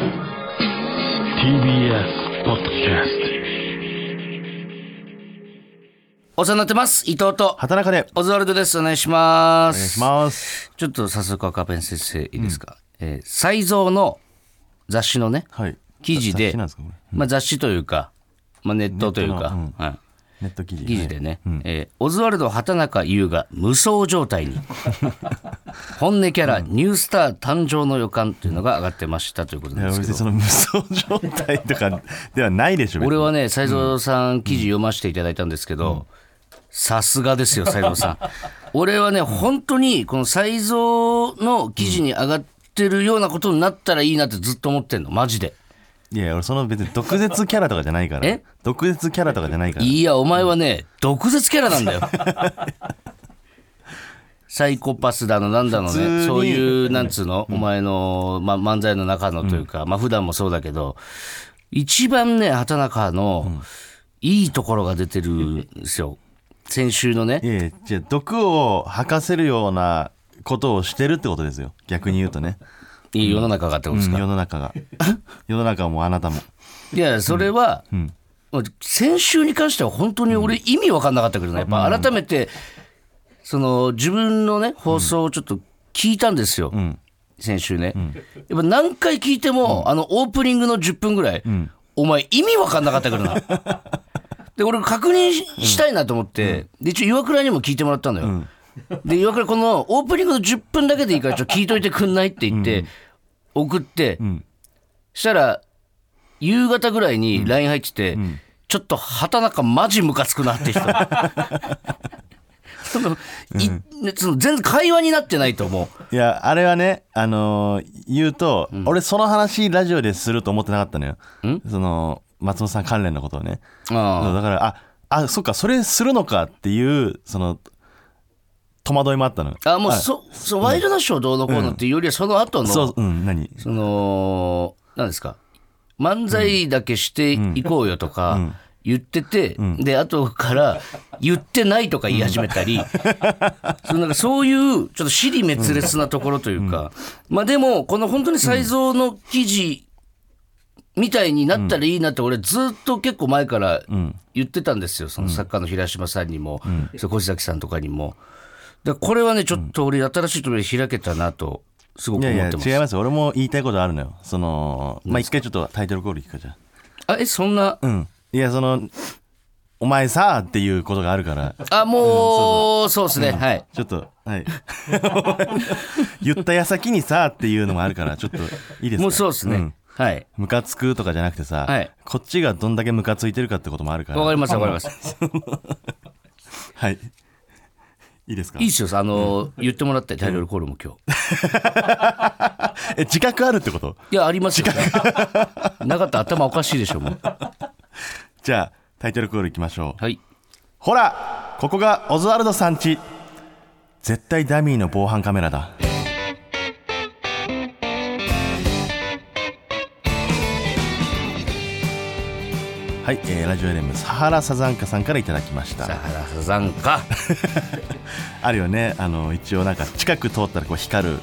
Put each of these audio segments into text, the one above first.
TBS ポッドキャスお世話になってます。伊藤と畑中で。オズワルドです。お願いします。お願いします。ちょっと早速赤ペン先生いいですか、えー才蔵の雑誌のねはい。記事で雑誌なんまあ、雑誌というか、まあ、ネットというか、ネットのはい、ネット記事。記事でね、えーオズワルド畑中優が無双状態に。本音キャラ、ニュースター誕生の予感というのが上がってましたということですけど。その無双状態とかではないでしょ別に俺はね斎藤さん記事読ませていただいたんですけど、さすがですよ斎藤さん。俺はね本当にこの斎藤の記事に上がってるようなことになったらいいなってずっと思ってんのマジでいや俺その別に毒舌キャラとかじゃないから。え？毒舌キャラとかじゃないから。いやお前はね毒舌キャラなんだよ。サイコパスだのなんだの普通に。ねそういうなんつうの、お前の、ま、漫才の中のというか、まあ普段もそうだけど一番ね畑中のいいところが出てるんですよ。先週のね。いやいやじゃあ毒を吐かせるようなことをしてるってことですよ。逆に言うとね、いい世の中がってことうんですか、世の中が。世の中もあなたも。いやそれは、う先週に関しては本当に俺意味わかんなかったけどね。やっぱ改めてその自分のね放送をちょっと聞いたんですよ、ん。先週ね、やっぱ何回聞いても、あのオープニングの10分ぐらい、お前意味わかんなかったけどな。で俺確認ししたいなと思って、で一応岩倉にも聞いてもらったのよ、で岩倉このオープニングの10分だけでいいからちょっと聞いといてくんないって言って、送って、ん。したら夕方ぐらいに LINE 入ってて、ちょっと畑中マジムカつくなって人。そのいその全然会話になってないと思う。いやあれはねあのー言うと、俺その話ラジオですると思ってなかったのよ。その松本さん関連のことをね。あだからああそっかそれするのかっていうその戸惑いもあったのああもうそそワイドナショーどうのこうのっていうよりはその後の、そううん何？その何ですか？漫才だけしていこうよとか言ってて、で後から言ってないとか言い始めたり、そのなんかそういうちょっと尻滅裂なところというか、まあでもこの本当に才蔵の記事みたいになったらいいなって俺ずっと結構前から言ってたんですよ。その作家の平島さんにも、それ小崎さんとかにも。だこれはねちょっと俺新しい扉開けたなとすごくいやいや思ってます。違います俺も言いたいことあるのよ。そのまあ一回ちょっとタイトルコール聞くかじゃあえそんな？あうん。いやそのお前さっていうことがあるから。あもうそうですね、はい。ちょっとはい。言った矢先にさっていうのもあるからちょっといいですか？もうそうですね、ん。はい。ムカつくとかじゃなくてさ、はい。こっちがどんだけムカついてるかってこともあるから。わかりますわかります。はいいいですか？いいっすよ。あの、言ってもらってタイトルコールも今日。え自覚あるってこと？いやありますよ。なかったら頭おかしいでしょもう。じゃあタイトルコールいきましょう。はい。ほらここがオズワルドさんち絶対ダミーの防犯カメラだはい、えーラジオネームサハラサザンカさんからいただきました。サハラサザンカ。あるよね。あの一応なんか近く通ったらこう光る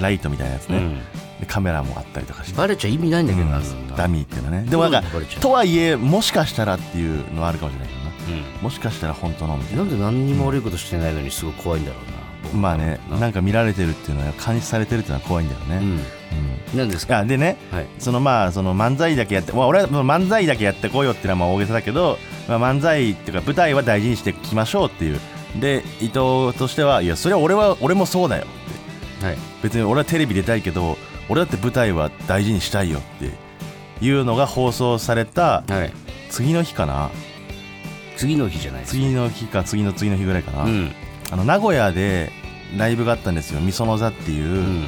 ライトみたいなやつね、うん。でカメラもあったりとかして。バレちゃ意味ないんだけどな、ダミーっていうのはね。でもなんかとはいえもしかしたらっていうのはあるかもしれないけどな。うもしかしたら本当のみたいん、なんで何にも悪いことしてないのにすごい怖いんだろうななまあねなんか見られてるっていうのは監視されてるっていうのは怖いんだよね、うん。うん。何ですか？あでねはい。そのまあその漫才だけやって、まあ、俺は漫才だけやってこうよっていうのはまあ大げさだけど、まあ、漫才っていうか舞台は大事にしていきましょうっていう。で伊藤としてはいやそれは俺は俺もそうだよって。はい。別に俺はテレビ出たいけど俺だって舞台は大事にしたいよって。いうのが放送されたはい。次の日かな。次の日じゃないです次の日か次の次の日ぐらいかな、うん。あの名古屋でライブがあったんですよ。みその座っていう、うん。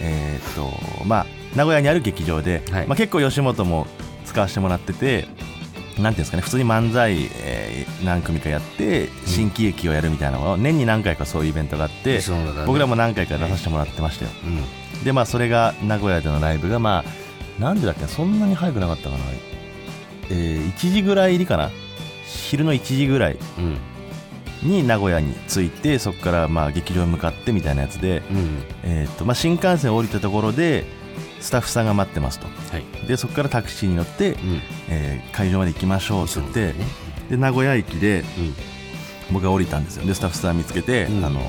えーっとまあ名古屋にある劇場で、はい。まあ、結構吉本も使わせてもらっててなんていうんですかね普通に漫才、えー何組かやって新喜劇をやるみたいなのを年に何回かそういうイベントがあって、ね。僕らも何回か出させてもらってましたよ。うん。でまあそれが名古屋でのライブがまあなんでだっけなそんなに早くなかったかな。えー1時ぐらい入りかな。昼の1時ぐらい。うんに名古屋に着いてそこからまあ劇場に向かってみたいなやつで、うん。えーとまあ、新幹線降りたところでスタッフさんが待ってますと。はい。でそこからタクシーに乗って、うん。えー会場まで行きましょうって言ってね。で名古屋駅でうん。僕が降りたんですよ。でスタッフさん見つけて、うん。あの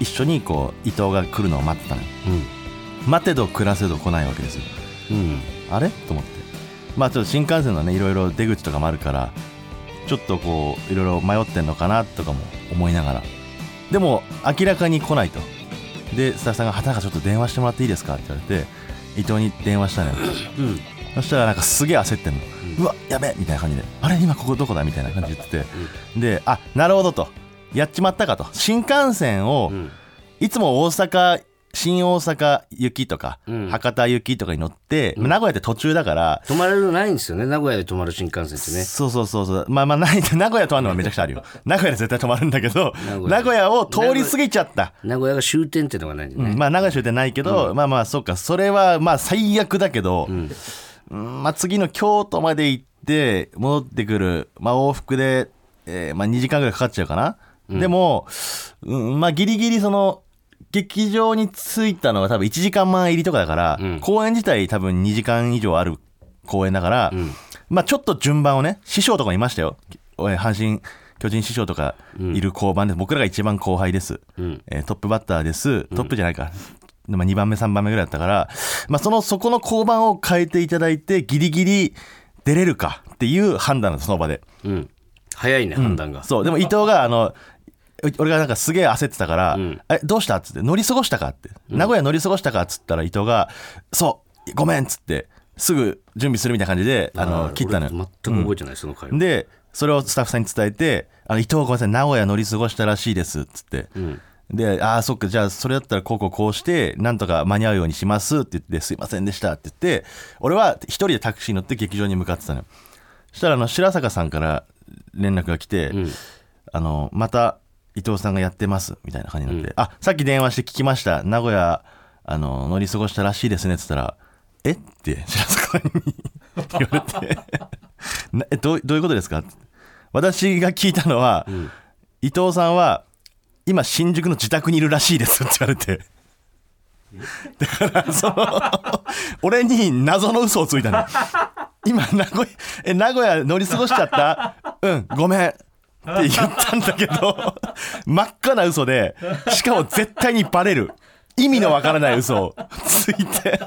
一緒にこう伊藤が来るのを待ってたのよ。うん。待てど暮らせど来ないわけですようんあれと思ってまあちょっと新幹線のねいろいろ出口とかもあるからちょっとこういろいろ迷ってんのかなとかも思いながら。でも明らかに来ないと。でスタッフさんが「畑中ちょっと電話してもらっていいですか?」って言われて伊藤に電話したのよ。うん。そしたらなんかすげえ焦ってんの、うわやべえみたいな感じで。あれ今ここどこだ？みたいな感じで言ってて、であなるほどと。やっちまったかと。新幹線を、うん。いつも大阪新大阪行きとか、うん。博多行きとかに乗って、名古屋って途中だから、泊まれるのないんですよね名古屋で泊まる新幹線ってね。そうそうそうそう。まあまあない 名古屋泊まるのはめちゃくちゃあるよ。名古屋で絶対泊まるんだけど名古屋。名古屋を通り過ぎちゃった。名古屋が終点っていうのがないんでね、うん。まあ名古屋終点ないけど、まあまあそうか。それはまあ最悪だけど、うん。まあ、次の京都まで行って戻ってくる、まあ、往復で、えーまあ、2時間ぐらいかかっちゃうかな、でも、うん、まあギリギリその劇場に着いたのが多分1時間前入りとかだから、うん。公演自体多分2時間以上ある公演だから、ん。まあちょっと順番をね師匠とかいましたよ。阪神巨人師匠とかいる交番で、僕らが一番後輩です、うん。えートップバッターです。トップじゃないか、まあ、2番目3番目ぐらいだったから、まあ、そのそこの交番を変えていただいてギリギリ出れるかっていう判断なんですその場で。うん。早いね判断が、そう。でも伊藤があのう俺がなんかすげえ焦ってたから「ん。えどうした?」っつって「乗り過ごしたか?」って「名古屋乗り過ごしたか?」っつったら伊藤が「そうごめん」っつってすぐ準備するみたいな感じであの切ったのよ。俺全く覚えてない、その回はでそれをスタッフさんに伝えて「あの伊藤ごめんなさい名古屋乗り過ごしたらしいです」っつって、ん。で「ああそっかじゃあそれだったらこうこうこうしてなんとか間に合うようにします」って言って「すいませんでした」って言って俺は一人でタクシーに乗って劇場に向かってたのよ。そしたらあの白坂さんから連絡が来て、ん。あのまた伊藤さんがやってますみたいな感じになって、あさっき電話して聞きました。名古屋あの乗り過ごしたらしいですねっつったら「え？っ?」て白坂に言われて。なえどうどういうことですか?」私が聞いたのは、伊藤さんは今新宿の自宅にいるらしいですって言われて。だからその俺に謎の嘘をついたの今名古屋え名古屋乗り過ごしちゃった？うんごめんって言ったんだけど 真っ赤な嘘でしかも絶対にバレる意味のわからない嘘をついて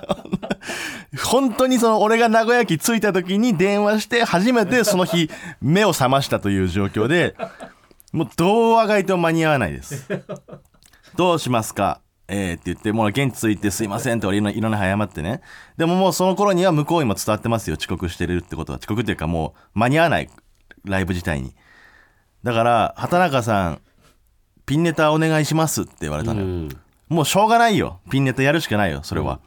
本当にその俺が名古屋駅着いた時に電話して初めてその日目を覚ましたという状況でもうどうあがいても間に合わないですどうしますか？えー、って言って、もう現地着いてすいませんって俺いろんないろんな謝ってね。でももうその頃には向こうにも伝わってますよ。遅刻してるってことは。遅刻っていうかもう間に合わない。ライブ自体に。だから、畑中さん、ピンネタお願いしますって言われたのよ。うん。もうしょうがないよ。ピンネタやるしかないよ、それは。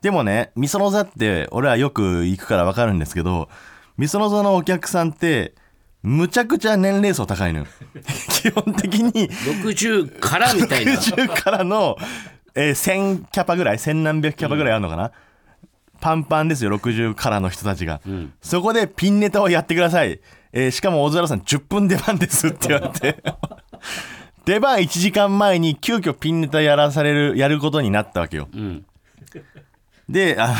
でもね、みその座って俺はよく行くからわかるんですけど、みその座のお客さんって、むちゃくちゃ年齢層高いのよ。基本的に、60からみたいな。60からの、えー1000キャパぐらい1000何百キャパぐらいあるのかな、パンパンですよ60からの人たちが、そこでピンネタをやってください、えーしかも小津原さん10分出番ですって言われて。出番1時間前に急遽ピンネタやらされるやることになったわけよ、ん。であ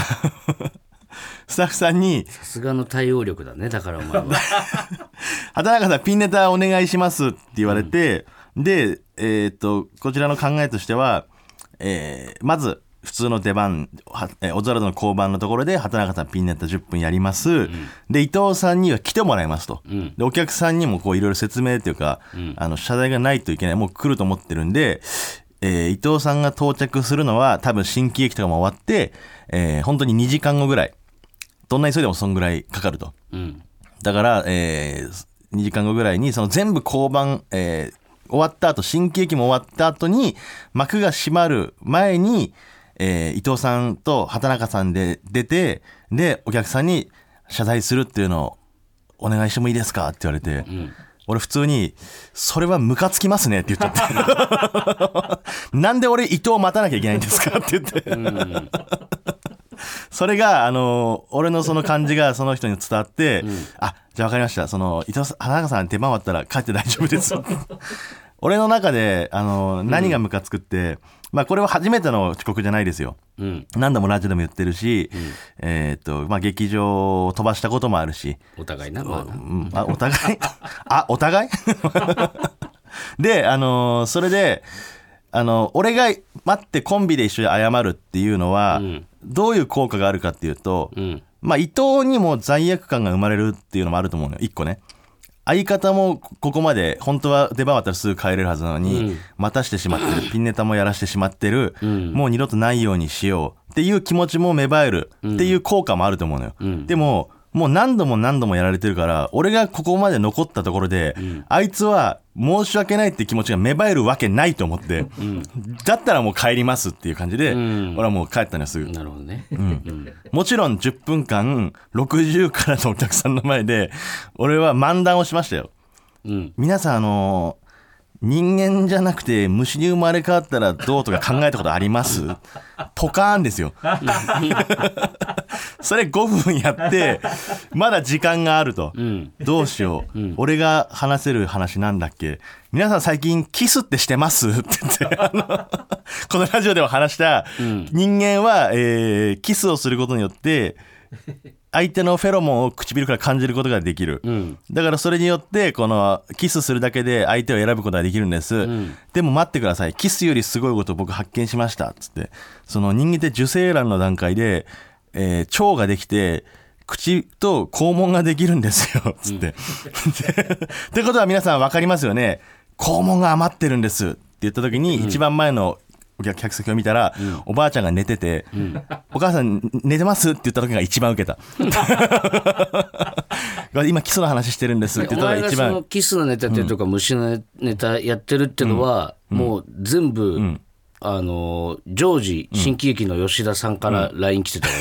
スタッフさんにさすがの対応力だねだからお前は。畑中さんピンネタお願いしますって言われて、で、えーっとこちらの考えとしては、えーまず普通の出番オズワルドの交番のところで畑中さんピンネタ10分やります、で伊藤さんには来てもらいますと、ん。でお客さんにもこういろいろ説明というか、あの謝罪がないといけないもう来ると思ってるんで、えー伊藤さんが到着するのは多分新喜劇とかも終わって、えー本当に2時間後ぐらい。どんな急いでもそんぐらいかかると。うん。だから、えー2時間後ぐらいにその全部交番、えー終わった後新喜劇も終わった後に幕が閉まる前に、えー伊藤さんと畑中さんで出てでお客さんに謝罪するっていうのをお願いしてもいいですかって言われて、俺普通に「それはムカつきますね」って言っちゃって。なんで俺伊藤待たなきゃいけないんですかって言って。それが、あの俺のその感じがその人に伝わって、あ、じゃあ分かりました。その、伊藤さん、花中さん出番終わったら帰って大丈夫です。俺の中で、あの何がムカつくって、まあこれは初めての遅刻じゃないですよ。うん。何度もラジオでも言ってるし、えーっとまあ劇場を飛ばしたこともあるし、お互いなまあ。あお互い？あお互い？であのーそれであの俺が待ってコンビで一緒に謝るっていうのは、ん。どういう効果があるかっていうと、うん。まあ伊藤にも罪悪感が生まれるっていうのもあると思うのよ。一個ね相方もここまで本当は出番終わったらすぐ帰れるはずなのに、うん。待たしてしまってる ピンネタもやらしてしまってる、ん。もう二度とないようにしようっていう気持ちも芽生えるっていう効果もあると思うのよ、ん。でももう何度も何度もやられてるから俺がここまで残ったところで、あいつは申し訳ないって気持ちが芽生えるわけないと思って、だったらもう帰りますっていう感じで、ん。俺はもう帰ったのよす。ぐなるほどね。うん。もちろん10分間60からのお客さんの前で俺は漫談をしましたよ。うん。皆さんあの人間じゃなくて虫に生まれ変わったらどうとか考えたことあります？ポカーンですよ。それ5分やってまだ時間があると、ん。どうしよう、俺が話せる話なんだっけ？皆さん最近キスってしてます？って言ってあのこのラジオでも話した、人間は、えーキスをすることによって相手のフェロモンを唇から感じることができる、ん。だからそれによってこのキスするだけで相手を選ぶことができるんです、でも待ってください。キスよりすごいことを僕発見しました。っつって。その人間って受精卵の段階で、えー腸ができて口と肛門ができるんですよ。つって、でってことは皆さん分かりますよね。肛門が余ってるんです。って言った時に一番前のお客客席を見たら、おばあちゃんが寝てて、お母さん寝てますって言った時が一番受けた。今キスの話してるんですってお言ったの前が一番キスのネタやってるとか、虫のネタやってるってのは、もう全部、あの常時新喜劇の吉田さんから LINE 来てたか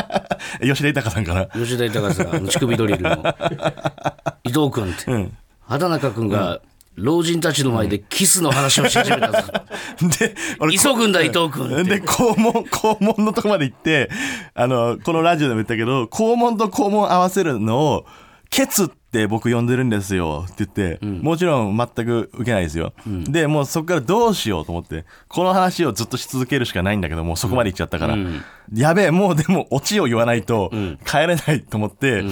ら 吉田豊さんから。吉田豊さん乳首ドリルの。伊藤君って、畑中君が老人たちの前でキスの話をし始めたぞ、で俺急ぐんだ伊藤君で肛門肛門のとこまで行ってあのこのラジオでも言ったけど肛門と肛門合わせるのをケツって僕呼んでるんですよ。って言って、もちろん全く受けないですよ、でもうそこからどうしようと思ってこの話をずっとし続けるしかないんだけどもうそこまで行っちゃったから、やべえもうでもオチを言わないと帰れないと思って、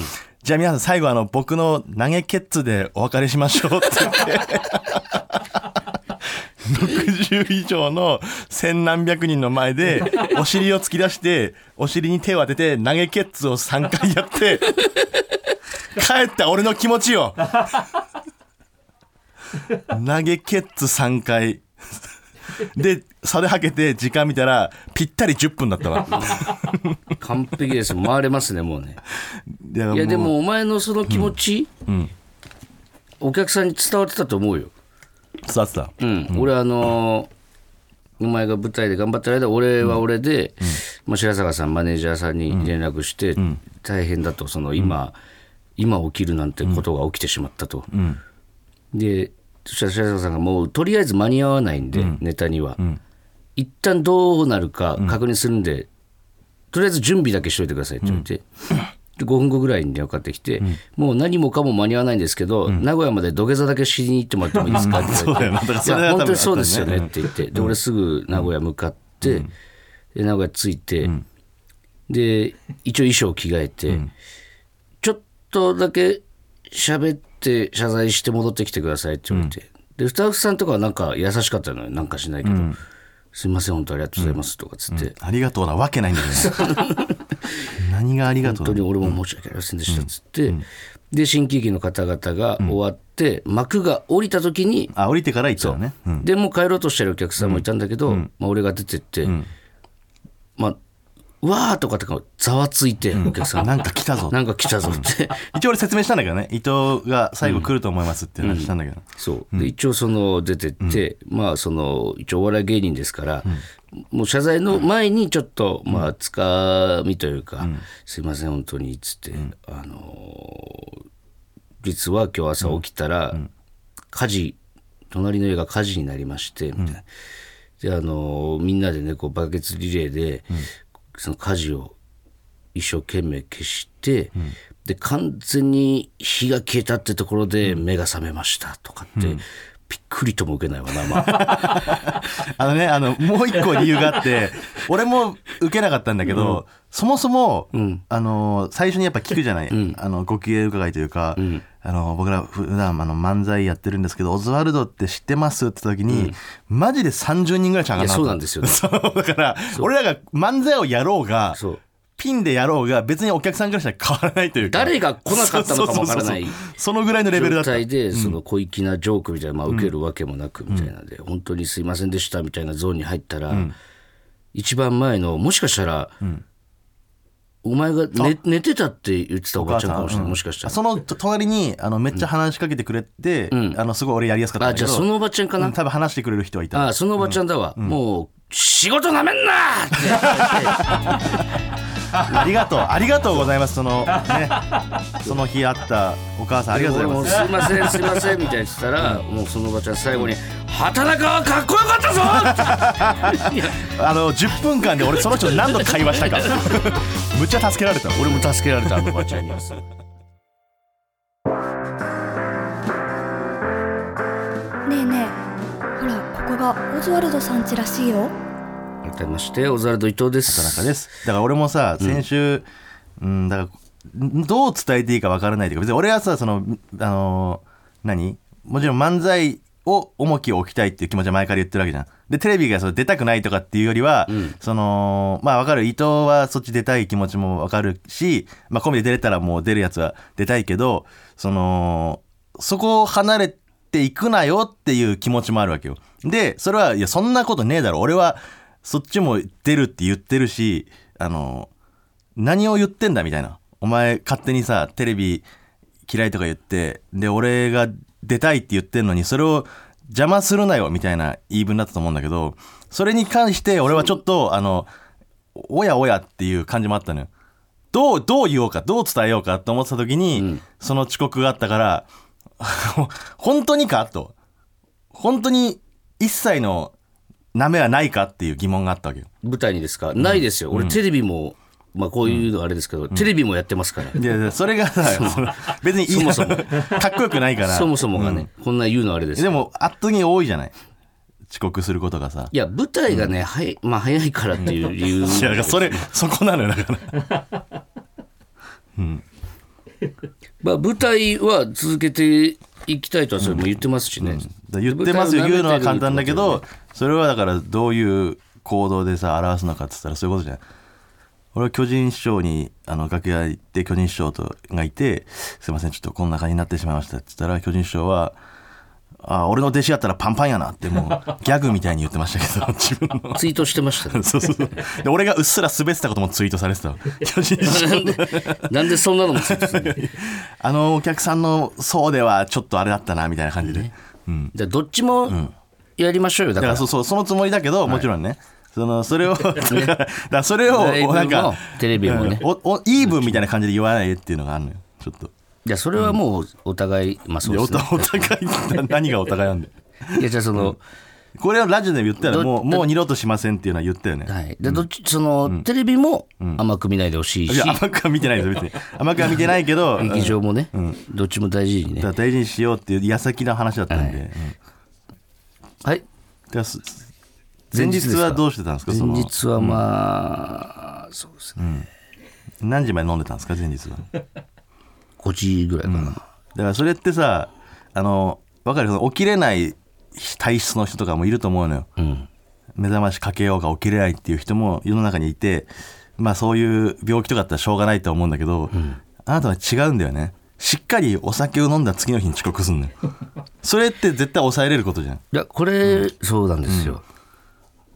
じゃあ皆さん最後あの僕の投げケッツでお別れしましょうって言って。60以上の千何百人の前でお尻を突き出してお尻に手を当てて投げケッツを3回やって帰った俺の気持ちよ。投げケッツ3回で袖はけて時間見たらぴったり10分だったわ。完璧です。よ回れますねもうね。いやでもお前のその気持ち、お客さんに伝わってたと思うよ。伝わってた。うん、俺あのーお前が舞台で頑張ってる間俺は俺で、まあ、白坂さんマネージャーさんに連絡して、大変だとその今、今起きるなんてことが起きてしまったと、でそしたら白坂さんがもうとりあえず間に合わないんで、ネタには、一旦どうなるか確認するんで、とりあえず準備だけしといてくださいって言って、で5分後ぐらいに電話かかってきて、もう何もかも間に合わないんですけど、名古屋まで土下座だけしに行ってもらってもいいですかって言われて、本当にそうですよねって言って、で俺すぐ名古屋向かって、で名古屋着いて、で一応衣装着替えて、ちょっとだけ喋って謝罪して戻ってきてくださいって言われて、でスタッフさんとかはなんか優しかったのよ。なんかしないけど、すいません本当ありがとうございますとかつって、ありがとうなわけないんだけどね。何がありがとうな本当に俺も申し訳ありませんでしたっつって、で新喜劇の方々が終わって、幕が降りた時にあ降りてから行ったのね。う。ん。でもう帰ろうとしてるお客さんもいたんだけど、まあ、俺が出てって、まあうわーとかってかざわついてお客さんなんか来たぞなんか来たぞって、一応俺説明したんだけどね。伊藤が最後来ると思いますって話したんだけど、そう。で一応その出てって、まあその一応お笑い芸人ですから、もう謝罪の前にちょっと、まあつかみというか、すいません本当にっつって、あのー実は今日朝起きたら、火事隣の家が火事になりましてみたいな、であのーみんなでねこうバケツリレーで、その火事を一生懸命消して、で完全に火が消えたってところで目が覚めましたとかって、びっくりとも受けないわな、まあ、あのね、あの、もう一個理由があって、俺も受けなかったんだけど、そもそも、ん。あの、最初にやっぱ聞くじゃない、ん。あの、ご機嫌伺いというか、んあの、僕ら普段あの漫才やってるんですけど、オズワルドって知ってます？って時に、マジで30人ぐらいしか上がらなかった。そうなんですよね。そう、だから、俺らが漫才をやろうが、そう。ピンでやろうが、別にお客さんからしたら変わらないというか。誰が来なかったのかもわからない。そのぐらいのレベルだった。状態でその小粋なジョークみたいな、まあ、受けるわけもなくみたいなで、本当にすいませんでしたみたいなゾーンに入ったら、一番前のもしかしたら、お前が寝寝てたって言ってたおばちゃんかもしれない、もしかしたら。その隣にあのめっちゃ話しかけてくれて、あのすごい俺やりやすかったんだけど。あじゃあそのおばちゃんかな、うん多分話してくれる人はいた。あそのおばちゃんだわ、もう仕事なめんなって ありがとうありがとうございます。そのねその日あったお母さんありがとうご俺ざいます。もすいませんすいませんみたいに言ってたら、もうそのおばちゃん最後に「畑中はかっこよかったぞ!って」い やあの10分間で俺その人と何度会話したか。むっちゃ助けられた。俺も助けられたあのおばちゃんには。ねえねえほらここがオズワルドさん家らしいよ改めましてオズワルド伊藤です。田中です。だから俺もさ先週、うん、だからんどう伝えていいかわからないというか別に俺はさそのあの何？もちろん漫才を重きを置きたいっていう気持ちは前から言ってるわけじゃん。でテレビがその出たくないとかっていうよりは、そのまあわかる。伊藤はそっち出たい気持ちもわかるし、まあ、コンビで出れたらもう出るやつは出たいけどそのそこを離れていくなよっていう気持ちもあるわけよ。でそれはいやそんなことねえだろ。俺はそっちも出るって言ってるしあの何を言ってんだみたいな。お前勝手にさテレビ嫌いとか言ってで俺が出たいって言ってんのにそれを邪魔するなよみたいな言い分だったと思うんだけどそれに関して俺はちょっとあのおやおやっていう感じもあったのよ。どうどう言おうかどう伝えようかと思ってた時に、その遅刻があったから 本当にか？と。本当に一切のなめはないかっていう疑問があったわけよ。舞台にですか、ないですよ。俺テレビも、まあこういうのあれですけど、テレビもやってますから、いやいやそれがさその別にいい。そもそも。かっこよくないから。そもそもがね、こんな言うのあれです。けどでも圧倒的に多いじゃない？遅刻することがさ。いや舞台がね、はいまあ早いからっていう理由いやだからそれそこなのよだから。まあ舞台は続けていきたいとはそれも言ってますしね、だから言ってますよ。言うのは簡単だけどそれはだからどういう行動でさ表すのかっつったらそういうことじゃん。俺は巨人師匠にあの楽屋行って巨人師匠とがいて「すいませんちょっとこんな感じになってしまいました」って言ったら巨人師匠は「あ俺の弟子やったらパンパンやな」ってもう ギャグみたいに言ってましたけど 自分の。ツイートしてましたね。そうそうそう。で俺がうっすら滑ってたこともツイートされてた。なんでなんでそんなのもツイートするあのお客さんの層ではちょっっとあれだったなみたいな感じで、うん、ゃあどっちもやりましょうよだから。そうそうそのつもりだけど、もちろんね。そのそれをだからだからそれをなんかテレビもね。うんおおイーブンみたいな感じで言わないっていうのがあるのよ。ちょっとじゃあそれはもうお互い、まあそうですね。いやおお互いな 何がお互いなんだよ。いやじゃあその、これはラジオで言ったよね。どもうもう二度としませんっていうのは言ったよね、はい。でどっちその、テレビも甘く見ないでほしいし、いや甘くは見てないです別に。甘くは見てないけど劇場もね、どっちも大事にね。だから大事にしようっていう矢先の話だったんで、はい。うんはい。だからす前日はどうしてたんですかその？前日はまあ、そうですね。何時まで飲んでたんですか前日は？5時ぐらいかな、だからそれってさあの分かる？その起きれない体質の人とかもいると思うのよ、ん。目覚ましかけようが起きれないっていう人も世の中にいてまあそういう病気とかあったらしょうがないと思うんだけど、あなたは違うんだよね。しっかりお酒を飲んだ次の日に遅刻すんのよ。それって絶対抑えれることじゃん。いやこれ、そうなんですよ、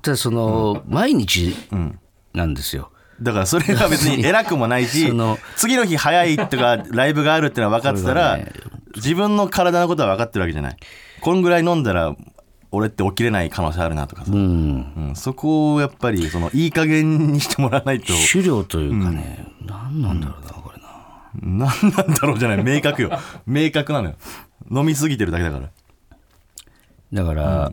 ただその、毎日なんですよ、だからそれは別に 偉くもないし次の日早いとかライブがあるってのは分かってたら、ね。自分の体のことは分かってるわけじゃない。こんぐらい飲んだら俺って起きれない可能性あるなとかさ、うん、うんそこをやっぱりそのいい加減にしてもらわないと。狩猟というかね、何なんだろうなこれな。何なんだろうじゃない。明確よ。明確なのよ。飲みすぎてるだけだから。だから、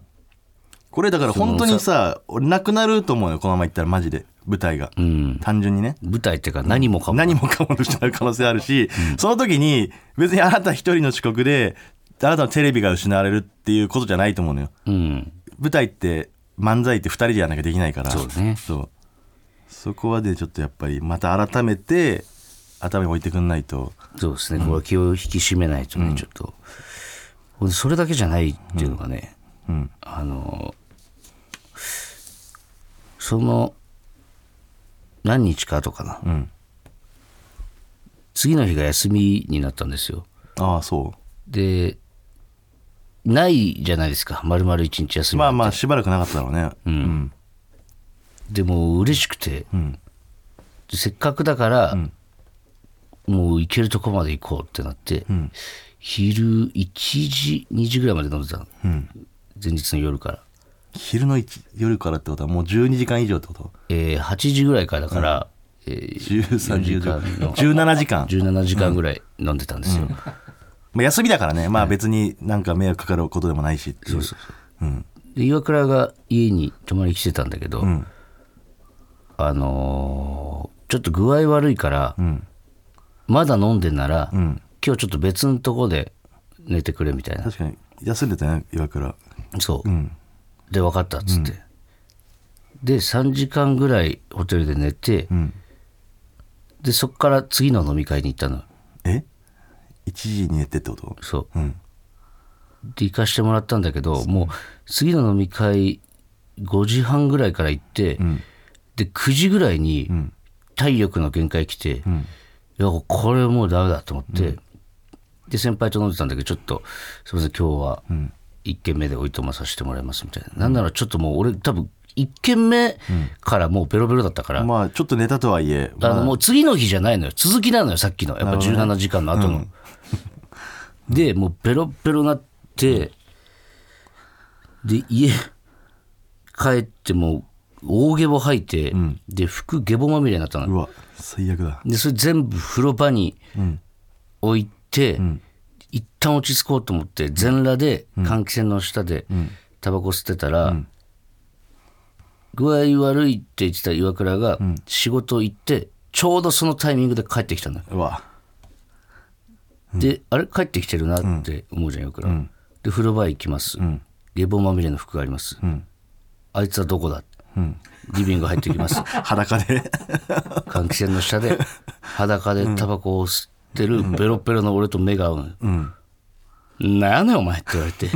これだから本当にさ俺なくなると思うよこのままいったらマジで舞台が、うん、単純にね。舞台っていうか何もかも、何もかも失う可能性あるし、その時に別にあなた一人の遅刻であなたのテレビが失われるっていうことじゃないと思うのよ。うん。舞台って漫才って2人でやらなきゃできないから。そうね。そう。そこはでちょっとやっぱりまた改めて頭に置いてくんないと。そうですね、これは気を引き締めないとね、ちょっと。それだけじゃないっていうのがね、うん。あのその何日か後かな、うん。次の日が休みになったんですよ。ああそでないじゃないですか。丸々一日休みうまあまあしばらくなかっただろうね。うん。でも嬉しくて、ん。でせっかくだから、もう行けるとこまで行こうってなって、ん。昼1時2時ぐらいまで飲んでたの、うん。前日の夜から、昼の1夜からってことはもう12時間以上ってこと？えー8時ぐらいからだから、えー13時4時間の17時間。17時間ぐらい飲んでたんですよ、まあ、休みだからね。まあ別になんか迷惑かかることでもないしっていう。うんで岩倉が家に泊まり来てたんだけど、ん。あのーちょっと具合悪いから、ん。まだ飲んでんなら、ん。今日ちょっと別のとこで寝てくれみたいな。確かに。休んでたね岩倉。そう、うんで分かったっつって、で3時間ぐらいホテルで寝て、うん。でそっから次の飲み会に行ったの。え？1時に寝てってこと？そう。うん。で行かしてもらったんだけどもう次の飲み会5時半ぐらいから行って、ん。で9時ぐらいにん。体力の限界来て、いやこれもうダメだと思って、で先輩と飲んでたんだけどちょっとすいません今日は1軒目でおいとまさせてもらいますみたいな、なんならちょっともう俺多分1軒目からもうベロベロだったから、まあちょっと寝たとはいえあ。のもう次の日じゃないのよ。続きなのよさっきの。やっぱ17時間の後の、でもうベロベロなって、で家帰ってもう大ゲボ吐いて、で服ゲボまみれになったの。うわ最悪だ。でそれ全部風呂場に置いて、一旦落ち着こうと思って全裸で換気扇の下でタバコ吸ってたら、具合悪いって言ってた岩倉が仕事行ってちょうどそのタイミングで帰ってきたのよ、うわ。であれ帰ってきてるなって思うじゃん岩倉、で風呂場行きます、ゲボまみれの服があります、あいつはどこだ、リビング入ってきます。裸で。換気扇の下で裸でタバコを吸ってるベロベロの俺と目が合うのよ。なんやねんお前って言われて。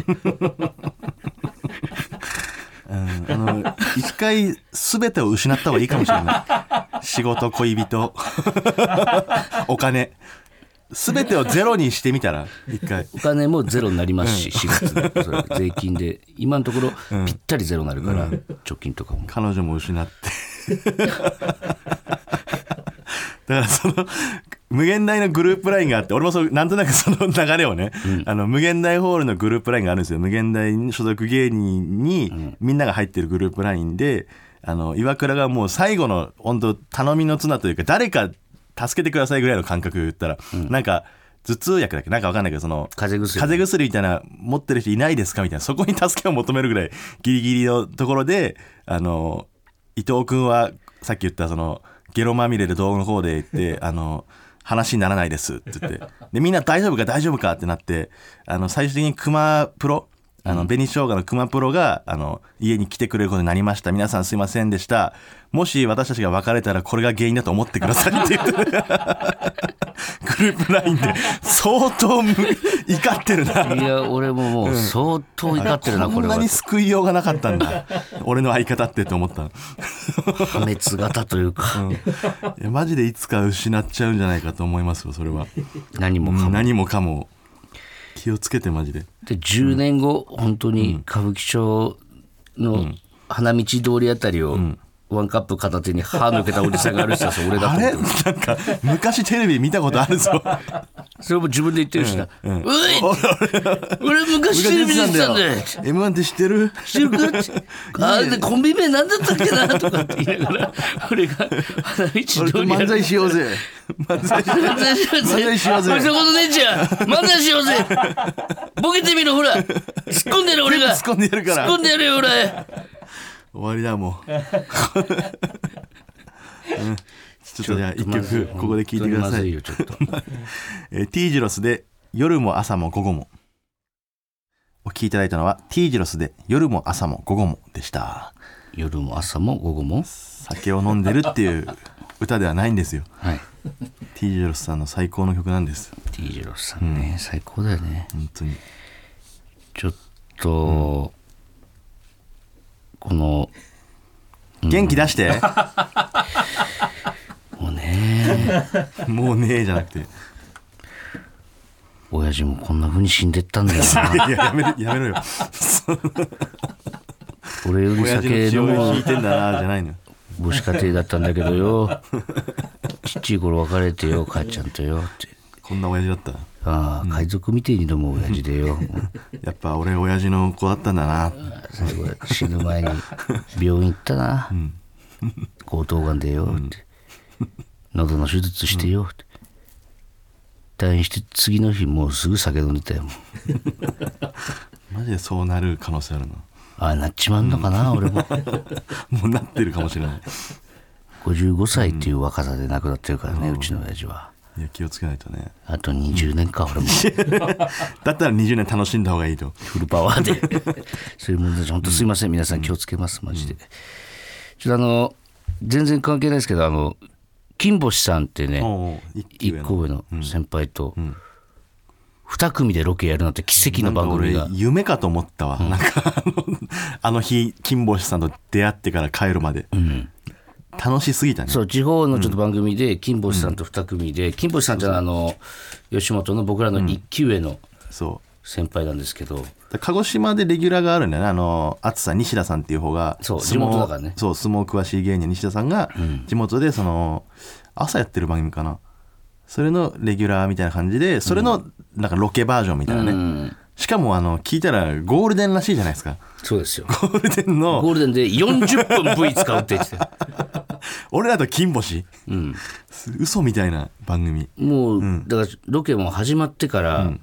あの一回全てを失った方がいいかもしれない。仕事恋人。お金。全てをゼロにしてみたら一回。お金もゼロになりますし、4月でそれ税金で。今のところぴったりゼロになるから、貯金とかも。彼女も失って。だからその無限大のグループラインがあって俺もそうなんとなくその流れをね、あの無限大ホールのグループラインがあるんですよ。無限大所属芸人にみんなが入ってるグループラインであの岩倉がもう最後の本当頼みの綱というか誰か助けてくださいぐらいの感覚言ったら、なんか頭痛薬だっけ？なんかわかんないけどその風邪薬。風邪薬みたいな持ってる人いないですか？みたいなそこに助けを求めるぐらいギリギリのところであの伊藤君はさっき言ったそのゲロまみれで動画の方で言って あの話にならないですって言って。でみんな大丈夫か大丈夫かってなってあの最終的に熊プロあの紅生姜の熊プロがあの家に来てくれることになりました。皆さんすいませんでした。もし私たちが別れたらこれが原因だと思ってくださいって言って。グループラインで相当む怒ってるな。いや、俺ももう相当怒ってるな、これは。こんなに。救いようがなかったんだ。俺の相方ってって思った破滅型というか、いやマジでいつか失っちゃうんじゃないかと思いますよそれは。何もかも。何もかも気をつけてマジで。で、10年後、本当に歌舞伎町の花道通りあたりを、ワンカップ片手に歯抜けたおじさんが歩いてたんですよ、俺だあれと思って。なんか昔テレビで見たことあるぞ それも自分で言ってるしな。うい 俺昔テレビで言ってたんだよ。M1 って知ってる？知るか？って。あれでコンビ名なんだったっけな？とかって言いながら、俺が花道通り俺と漫才しようぜ漫才しよう漫才しようぜ。漫才しようぜことねえじゃん。漫才しようぜ。ボケてみろ、ほら。突っ込んでる、俺が。突っ込んでやるから突っ込んでやるよ、俺。終わりだもう、うん。ちょっとじゃあ一曲ここで聴いてください。本当にまずいよ、ちょっと。えー T ジロスで夜も朝も午後も。お聴きいただいたのは T ジロスで夜も朝も午後もでした。夜も朝も午後も。酒を飲んでるっていう歌ではないんですよ。はい。T ジロスさんの最高の曲なんです。T ジロスさん。ね、最高だよね。本当に。ちょっと、この元気出して、もうね。もうねえじゃなくて。親父もこんな風に死んでったんだよな。いややめろやめろよ。俺より酒血を飲む引いてんだなじゃないのよ。母子家庭だったんだけどよ。ちっちゃい頃別れてよ母ちゃんとよって。こんな親父だったああ海賊みてえに飲む親父でよ。やっぱ俺親父の子だったんだな。最後死ぬ前に病院行ったな、喉頭がんでよ。って、喉の手術してよ。って。退院して次の日もうすぐ酒飲んでたよ。マジでそうなる可能性あるなああなっちまうのかな、俺も。もうなってるかもしれない。55歳っていう若さで亡くなってるからね、うちの親父はいや気をつけないとね。あと20年か、俺も。だったら20年楽しんだ方がいいと。フルパワーで。そういうもんで本当すいません。皆さん気をつけますマジで、ちょっとあの全然関係ないですけどあの金星さんってね一一個上の先輩と二組でロケやるなんて奇跡の番組が。夢かと思ったわ、なんかあのあの日金星さんと出会ってから帰るまで、楽しすぎたね。そう地方のちょっと番組で金星さんと二組で、金星さんじゃあの吉本の僕らの一期上のそう。先輩なんですけど、だ鹿児島でレギュラーがあるんだよね。あの暑さ西田さんっていう方がそう地元だからね。そう相撲詳しい芸人西田さんが地元でその朝やってる番組かな。それのレギュラーみたいな感じでそれのなんかロケバージョンみたいなね、うん。しかもあの聞いたらゴールデンらしいじゃないですか。そうですよ。ゴールデンのゴールデンで40分 V 使うって言ってた俺らと金星、嘘みたいな番組。もう、だからロケも始まってから、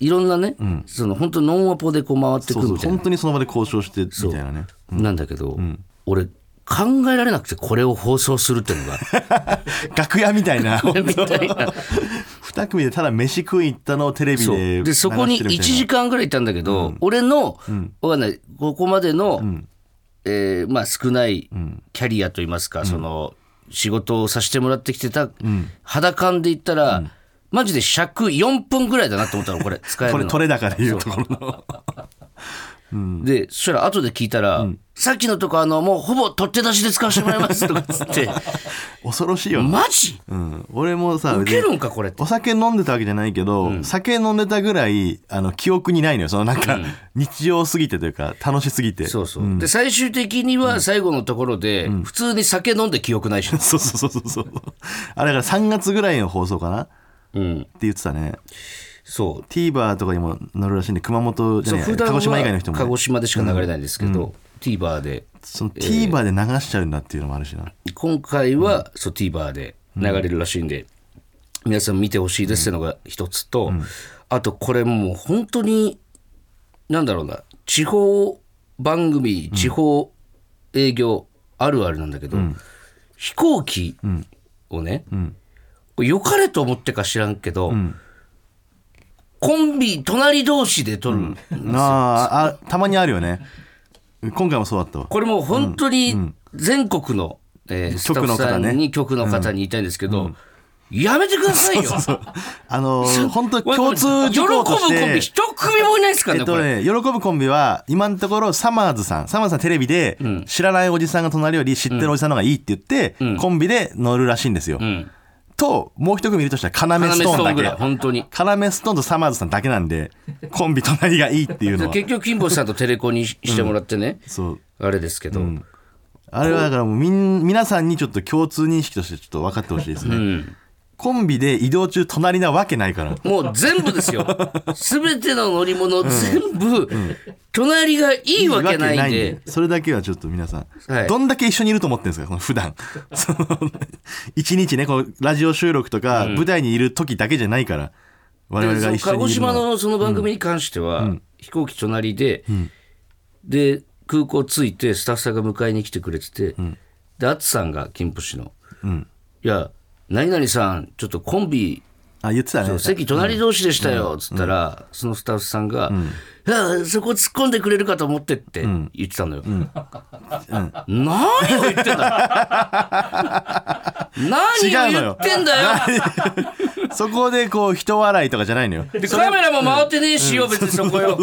いろんなね、その本当ノンアポでこう回ってそうそうくるみたいな。本当にその場で交渉してみたいなね。なんだけど、俺考えられなくてこれを放送するっていうのが。楽屋みたいな。みたいな。二組でただ飯食い行ったのをテレビそう。ででそこに1時間ぐらいいたんだけど、俺の、わかんないここまでの、えーまあ、少ないキャリアといいますか、その仕事をさせてもらってきてた、肌感で言ったら、マジで尺4分ぐらいだなと思ったのこれ使えるの。これ取れ高でいうところの。でそしたら後で聞いたら、さっきのとこあのもうほぼ取って出しで使わせてもらいますとかっつって。恐ろしいよな、マジ？うん、俺もさウケるんかこれって。お酒飲んでたわけじゃないけど、酒飲んでたぐらいあの記憶にないのよ。そのなんか、日常すぎてというか楽しすぎて。そうそう、で最終的には最後のところで、普通に酒飲んで記憶ないし、そ うそうそうそうそう。あれだから3月ぐらいの放送かな？ってうん、言ってたね。そう。TVer とかにも載るらしいんで熊本じゃない鹿児島以外の人もね、鹿児島でしか流れないんですけど、TVer で。その TVer で流しちゃうんだっていうのもあるしな、今回は、そう TVer で流れるらしいんで、皆さん見てほしいですってのが一つと、あとこれもう本当になんだろうな地方番組地方営業あるあるなんだけど、飛行機をね、良かれと思ってか知らんけど、コンビ隣同士で撮る、なああたまにあるよね今回もそうだったわ。これもう本当に全国の、えースタッフさんに局の方に言いたいんですけど、やめてくださいよ。あのー本当共通事項とし喜ぶコンビて一組もいないですからね、えっと。ね、喜ぶコンビは今のところサマーズさん。サマーズさんテレビで知らないおじさんが隣より知ってるおじさんの方がいいって言って、コンビで乗るらしいんですよ。んともう一組いるとしたら要ストーンだけ。本当に。カナメストーンとサマーズさんだけなんでコンビ隣がいいっていうのは。結局、金星さんとテレコにししてもらってね、そう。あれですけど、あれはだからもうみん皆さんにちょっと共通認識としてちょっと分かってほしいですね、コンビで移動中隣なわけないから。もう全部ですよ。すべての乗り物全部、隣がいいわけないんで。それだけはちょっと皆さん、はい。どんだけ一緒にいると思ってるんですかこの普段。その一日ねこうラジオ収録とか舞台にいる時だけじゃないから、我々がで一その鹿児島緒にいるのは。のその番組に関しては、飛行機隣で、で空港着いてスタッフさんが迎えに来てくれてて、で淳さんが金星の「いや何々さんちょっとコンビあ言ってたね席隣同士でしたよっつったら、そのスタッフさんが「いやそこ突っ込んでくれるかと思って」って言ってたのよ、何を言ってんだ 何を言ってんだよ そこでこう人笑いとかじゃないのよ。でカメラも回ってねえしよ別にそこよ。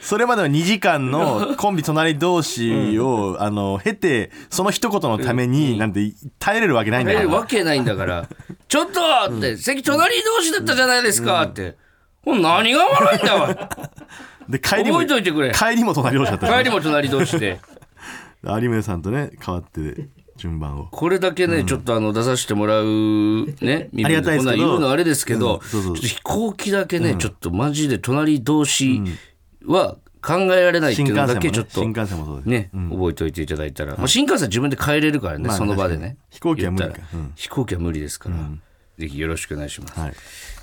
それまでの2時間のコンビ隣同士を、あの経てその一言のためになんて耐えれるわけないんだよ、えわけないんだから「ちょっと!」って、席隣同士だったじゃないですか」って、ほん何が悪いんだわ で帰りも覚えといてくれ。帰りも隣同士だった帰りも隣同士で。有村さんとね変わって順番を。これだけね、ちょっとあの出させてもらう ね身分ありがたいですけど。こんなん言うのあれですけど、飛行機だけね、ちょっとマジで隣同士は考えられないっていうのだけちょっと新幹線もそうです。ね、覚えておいていただいたら、まあ、新幹線自分で帰れるからね、まあその場でね。飛行機は無理飛行機は無理ですから、ぜひよろしくお願いします、はい。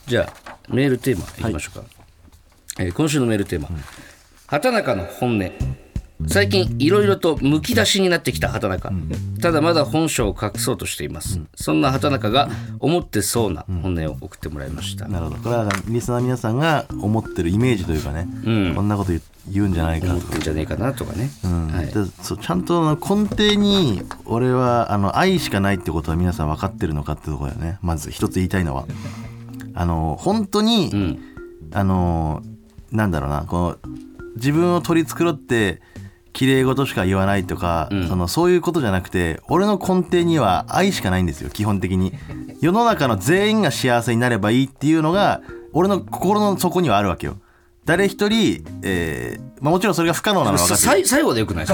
じゃあメールテーマいきましょうか、えー今週のメールテーマ、畑中の本音最近いろいろとむき出しになってきた畑中、ただまだ本性を隠そうとしています、そんな畑中が思ってそうな本音を送ってもらいました、なるほど。これはリスナーの皆さんが思ってるイメージというかね、こんなこと言言うんじゃないかと。思ってんじゃねえかなとかね、はい。でそうちゃんと根底に俺はあの愛しかないってことは皆さん分かってるのかってところだよね。まず一つ言いたいのは。あの本当に、ん。あのなんだろうな。この自分を取り繕って綺麗事しか言わないとか、そのそういうことじゃなくて俺の根底には愛しかないんですよ基本的に。世の中の全員が幸せになればいいっていうのが俺の心の底にはあるわけよ。誰一人、えーまあ、もちろんそれが不可能なのは最後でよくない？で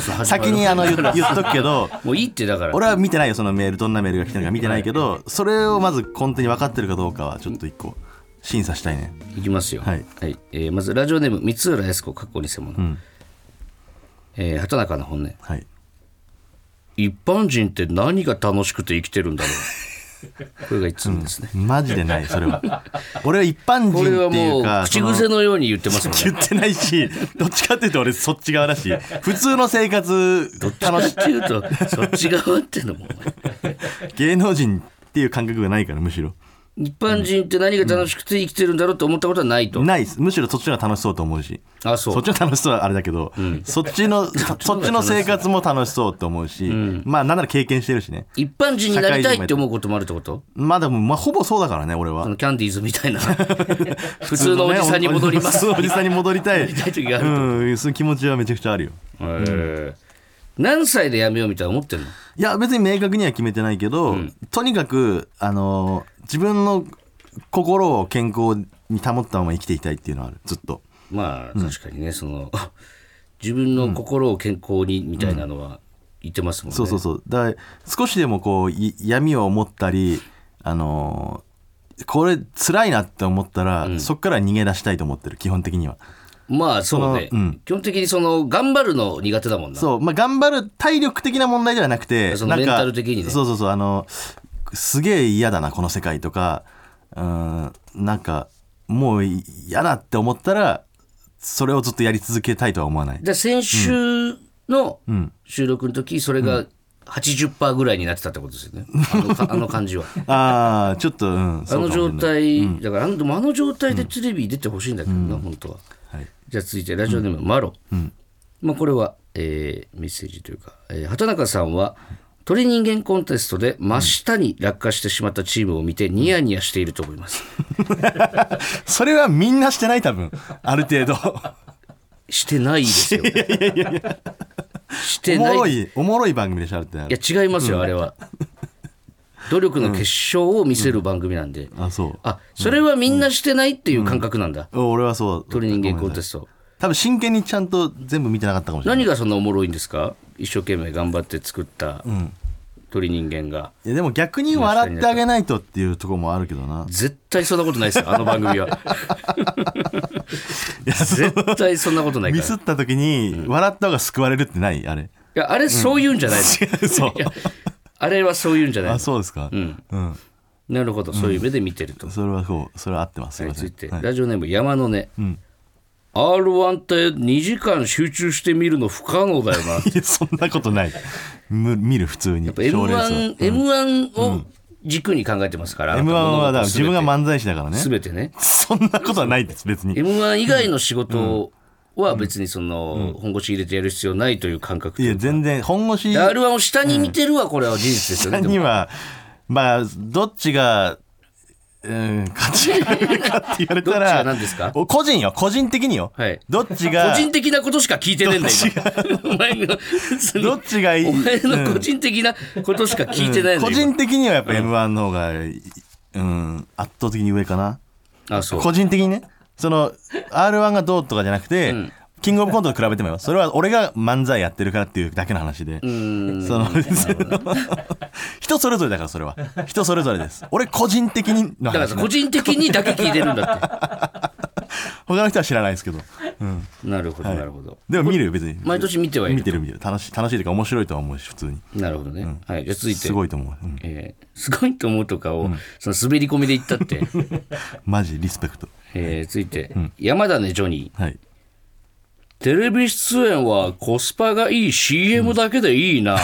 すか先にあの言 言っとくけどもういいってだから。俺は見てないよそのメールどんなメールが来たのか見てないけどそれをまず根底に分かってるかどうかはちょっと一個審査したいねいきますよ。はいえーまずラジオネーム三浦靖子かっこ偽物。んえー畑中の本音。はい一般人って何が楽しくて生きてるんだろう。これがいつもですね。マジでないそれは俺は一般これは人っていもううか口癖のように言ってますもんね。言ってないしどっちかっていうと俺そっち側だし普通の生活楽しっていうとそっち側ってのも芸能人っていう感覚がないからむしろ一般人って何が楽しくて生きてるんだろうと思ったことはないと。ないです。むしろそっちの方が楽しそうと思うし。あそう。そっちの楽しそうはあれだけど、そっちのそ そっちの生活も楽しそうと思うし、まあなんなら経験してるしね。一般人になりたいって思うこともあるってこと？まあでもまあほぼそうだからね俺は。キャンディーズみたいな。普通のおじさんに戻ります。普通のおじさんに戻りたい。りたい時があると。うんそういう気持ちはめちゃくちゃあるよ。えー何歳で辞めようみたいな思ってんの？いや別に明確には決めてないけど、とにかくあのー自分の心を健康に保ったまま生きていきたいっていうのはある。ずっと。まあ確かにね、その 自分の心を健康にみたいなのは言ってますもんね。そうそうそう。だから少しでもこうい闇を思ったりあのーこれ辛いなって思ったら、そっから逃げ出したいと思ってる基本的にはまあそうね、うん。基本的にその頑張るの苦手だもんな。そう、まあ、頑張る体力的な問題ではなくてそのメンタル的にね。そうそうそう。あのすげえ嫌だなこの世界とか。うん。なんかもう嫌だって思ったらそれをずっとやり続けたいとは思わない。じゃあ先週のん。収録の時それが80%ぐらいになってたってことですよね。あのか あの感じは。ああちょっとうん。あの状かもしれない。態、だからあのでもあの状態でテレビ出てほしいんだけどな、本当は。はいじゃあ続いてラジオネーム、マロ。まあ、これは、えーメッセージというか、えー畑中さんは鳥人間コンテストで真下に落下してしまったチームを見てニヤニヤしていると思います。それはみんなしてない多分ある程度してないですよ。しておもろない。いいおもろい番組でしょあるってあるや違いますよ、あれは。努力の結晶を見せる番組なんで。あそうあそれはみんなしてないっていう感覚なんだ。俺はそう鳥人間コンテトスト。多分真剣にちゃんと全部見てなかったかもしれない何がそんなおもろいんですか？一生懸命頑張って作った鳥人間が。いやでも逆に笑ってあげないとっていうところもあるけどな絶対そんなことないですよ、あの番組は。絶対そんなことないから。いミスった時に笑った方が救われるってない？あれや、あれそういうんじゃないの。そうあれはそういうんじゃないあの。そうですか。うん。うん。なるほど、そういう目で見てると。それはそうそれは合ってますすいはい、ません。続いて、はい。ラジオネーム山の根。ん。R1 って2時間集中して見るの不可能だよな。や っいやそんなことない。む見る普通に。ぱ賞レース M1、M1 を軸に考えてますから m 1はだから自分が漫才師だからね。全てね。そんなことはないです別に。M 1以外の仕事は別にその本腰入れてやる必要ないという感覚といや全然本腰 R1 を下に見てるはこれは事実ですよね、でもにはまあどっちがうん勝ちかって言われた どっちですか？お個人よ個人的によ、はい。どっちが個人的なことしか聞いてねえんだよ今。お前のどっちがいい？お前の個人的なことしか聞いてないんだ個よ、人的にはやっぱ m 1の方が、うん、圧倒的に上かな。今あそう。個人的にねその r 1がどうとかじゃなくて、ん。キングオブコントと比べてもよそれは俺が漫才やってるからっていうだけの話で、うん。その 人それぞれだからそれは。人それぞれです。俺個人的にだから個人的にだけ聞いてるんだ 他の人は知らないですけど、うん、ってなるほどなるほど、でも見るよ別に。毎年見てはいる見てる見てる。楽しい楽しいというか面白いとは思うし普通に。なるほどね、はい。じゃあ続いて。すごいと思う、うん。えーすごいと思うとかを、その滑り込みで言ったって、マジリスペクトえー続いて、山田ねジョニー。はい。テレビ出演はコスパがいい CM だけでいいな、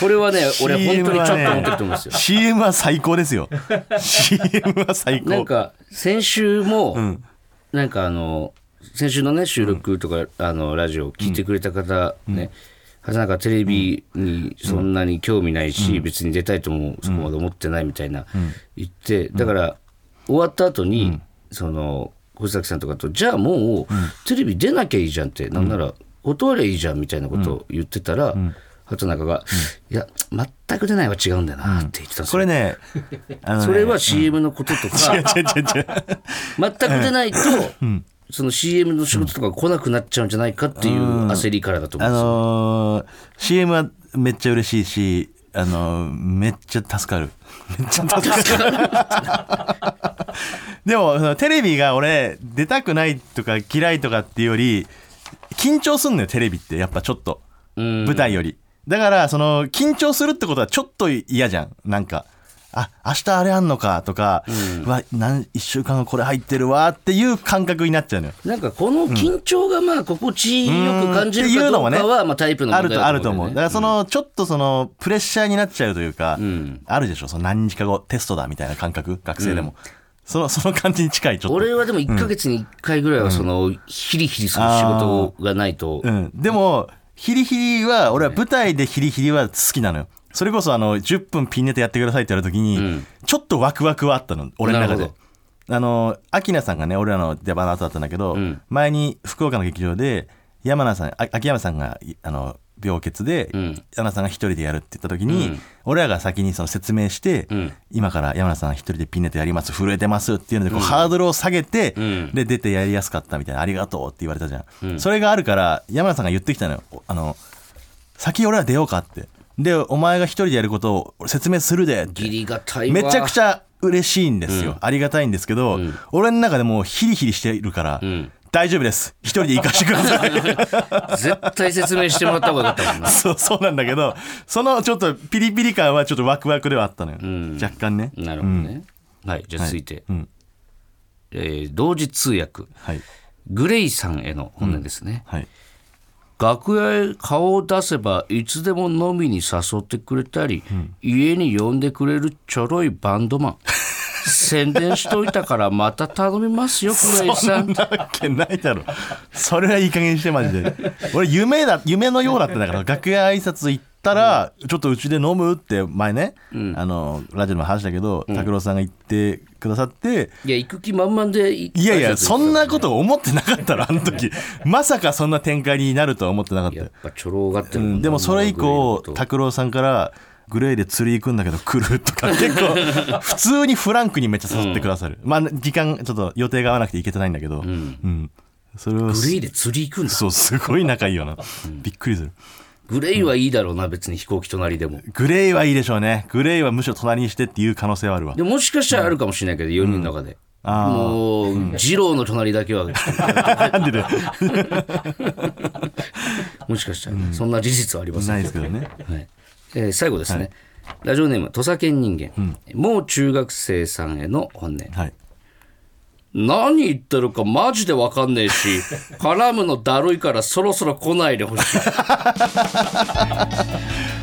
これはね 俺本当にちょっと思ってると思うんですよ。CM は最高ですよ。CM は最高。なんか先週も、なんかあの先週のね収録とか、あのラジオ聞いてくれた方ね、なんかテレビにそんなに興味ないし、別に出たいともそこまで思ってないみたいな言って、だから終わった後に、その小崎さんとかとじゃあもう、テレビ出なきゃいいじゃんってなんなら断りゃいいじゃんみたいなことを言ってたら、畑中が、いや全く出ないは違うんだよなって言ってたんですよ。これね それは CM のこととか、違う違う違う違う。全く出ないと、その CM の仕事とか来なくなっちゃうんじゃないかっていう焦りからだと思あうんですよ。のー CM はめっちゃ嬉しいし、あのーめっちゃ助かる。めっちゃ助かる。でもそのテレビが俺出たくないとか嫌いとかっていうより緊張すんのよテレビってやっぱちょっとうん舞台より。だからその緊張するってことはちょっと嫌じゃんなんか。あ明日あれあんのかとか、うわ何1週間後これ入ってるわっていう感覚になっちゃうのよ。なんかこの緊張がまあ心地よく感じるかどうかはまあタイプのあると問題だあると思う。だからそのの、ちょっとその、プレッシャーになっちゃうというか、んあるでしょ、その何日か後、テストだみたいな感覚、学生でも。その、その感じに近い、ちょっと。俺はでも1ヶ月に1回ぐらいはそのヒリヒリする仕事がないとうん。でも、ヒリヒリは、俺は舞台でヒリヒリは好きなのよ。それこそあの、10分ピンネタやってくださいって言われた時に、ん。ちょっとワクワクはあったの、俺の中で。あの、アキナさんがね、俺らの出番の後だったんだけど、ん。前に福岡の劇場で、山名さん、あ秋山さんが、いあの、病欠で、ん。山名さんが一人でやるって言った時に、俺らが先にその説明して、ん。今から山名さん一人でピンネタやります、震えてますっていうので、こう、ハードルを下げて、ん。で、出てやりやすかったみたいな、ありがとうって言われたじゃん。それがあるから、山名さんが言ってきたのよ。あの、先俺ら出ようかって。で、お前が一人でやることを説明するで。ってギリがたいわ。めちゃくちゃ嬉しいんですよ、ありがたいんですけど、俺の中でもうヒリヒリしているから、ん。大丈夫です。一人で行かしてください。絶対説明してもらった方がよかったもんな。そうそうなんだけどそのちょっとピリピリ感はちょっとワクワクではあったのよ、ん。若干ね。なるほどね、はいじゃあ続いて、うん。えー同時通訳。はい。グレイさんへの本音ですね、はい楽屋へ顔を出せばいつでも飲みに誘ってくれたり、家に呼んでくれるちょろいバンドマン。宣伝しといたからまた頼みますよ黒井さん。そんなわけないだろ。それはいい加減してマジで。俺夢だ夢のようだっただから楽屋挨拶行ってたらちょっとうちで飲むって前ね、あのラジオでも話したけど拓郎さんが言ってくださって、いや行く気満々でいいやいや、そんなこと思ってなかったろ、あの時。まさかそんな展開になるとは思ってなかったよやっ。ぱちょろがってるでもそれ以降、拓郎さんから、グレーで釣り行くんだけど来るとか、結構、普通にフランクにめっちゃ誘ってくださる。まあ、時間、ちょっと予定が合わなくて行けてないんだけど、うん。それを、グレイで釣り行くんだそう、すごい仲いいよな。びっくりする。グレイはいいだろうな別に飛行機隣でも。グレイはいいでしょうね。グレイはむしろ隣にしてっていう可能性はあるわ。で。ももしかしたらあるかもしれないけど、4人の中で、もう、二郎の隣だけは。なんでだよ。もしかしたら、そんな事実はありませんないですけどね。はい。えー最後ですね、ラジオネーム土佐犬人間、もう中学生さんへの本音。はい。何言ってるかマジで分かんねえし 絡むのだるいからそろそろ来ないでほしい。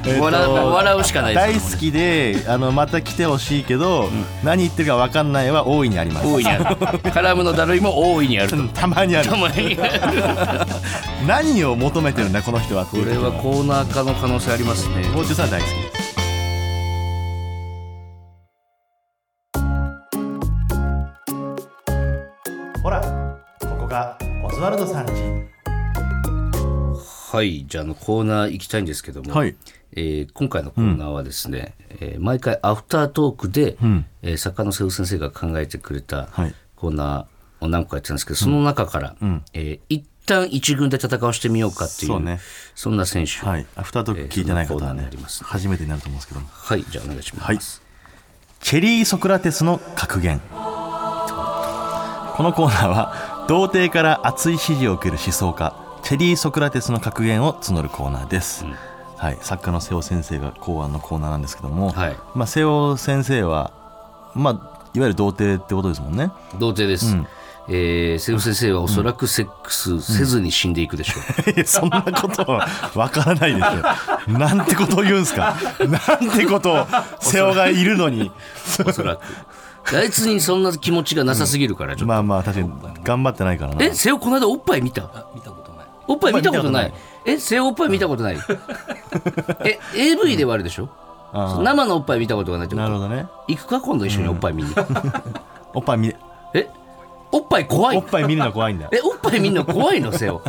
えっと笑う笑うしかない大好きであのまた来てほしいけど、何言ってるか分かんないは大いにあります。大いにある。カラムのだるいも大いにあると。たまにある。たまに何を求めてるんだこの人はこれはコーナー化の可能性ありますね。もう中さんは大好きワルドさんちはいじゃああのコーナー行きたいんですけども、はい。えー今回のコーナーはですね、えー毎回アフタートークで、ん。えー作家の瀬尾先生が考えてくれたはい。コーナーを何個かやってたんですけど、その中から、えー一旦一軍で戦わしてみようかっていうそうね。そんな選手はい。アフタートーク聞いてない方はねなります初めてになると思うんですけども。はいじゃあお願いします、はい。チェリー・ソクラテスの格言。このコーナーは童貞から熱い支持を受ける思想家チェリー・ソクラテスの格言を募るコーナーです、はい、作家の瀬尾先生が考案のコーナーなんですけども、はい。まあ、瀬尾先生は、まあ、いわゆる童貞ってことですもんね。童貞です、えー瀬尾先生はおそらくセックスせずに死んでいくでしょう、いやそんなことはわからないですよ。なんてことを言うんですか。なんてことを瀬尾がいるのに。おそらく あいつにそんな気持ちがなさすぎるからちょっと、まあまあ確かに頑張ってないからな。え瀬尾この間おっぱい見た？見たことない。おっぱい見たことない。え瀬尾おっぱい見たことない？え AV ではあるでしょ？あ生のおっぱい見たことがないってこと？なるほどね。行くか？今度一緒におっぱい見に、おっぱい見えおっぱい怖い？おっぱい見るの怖いんだえおっぱい見んの怖いの瀬尾？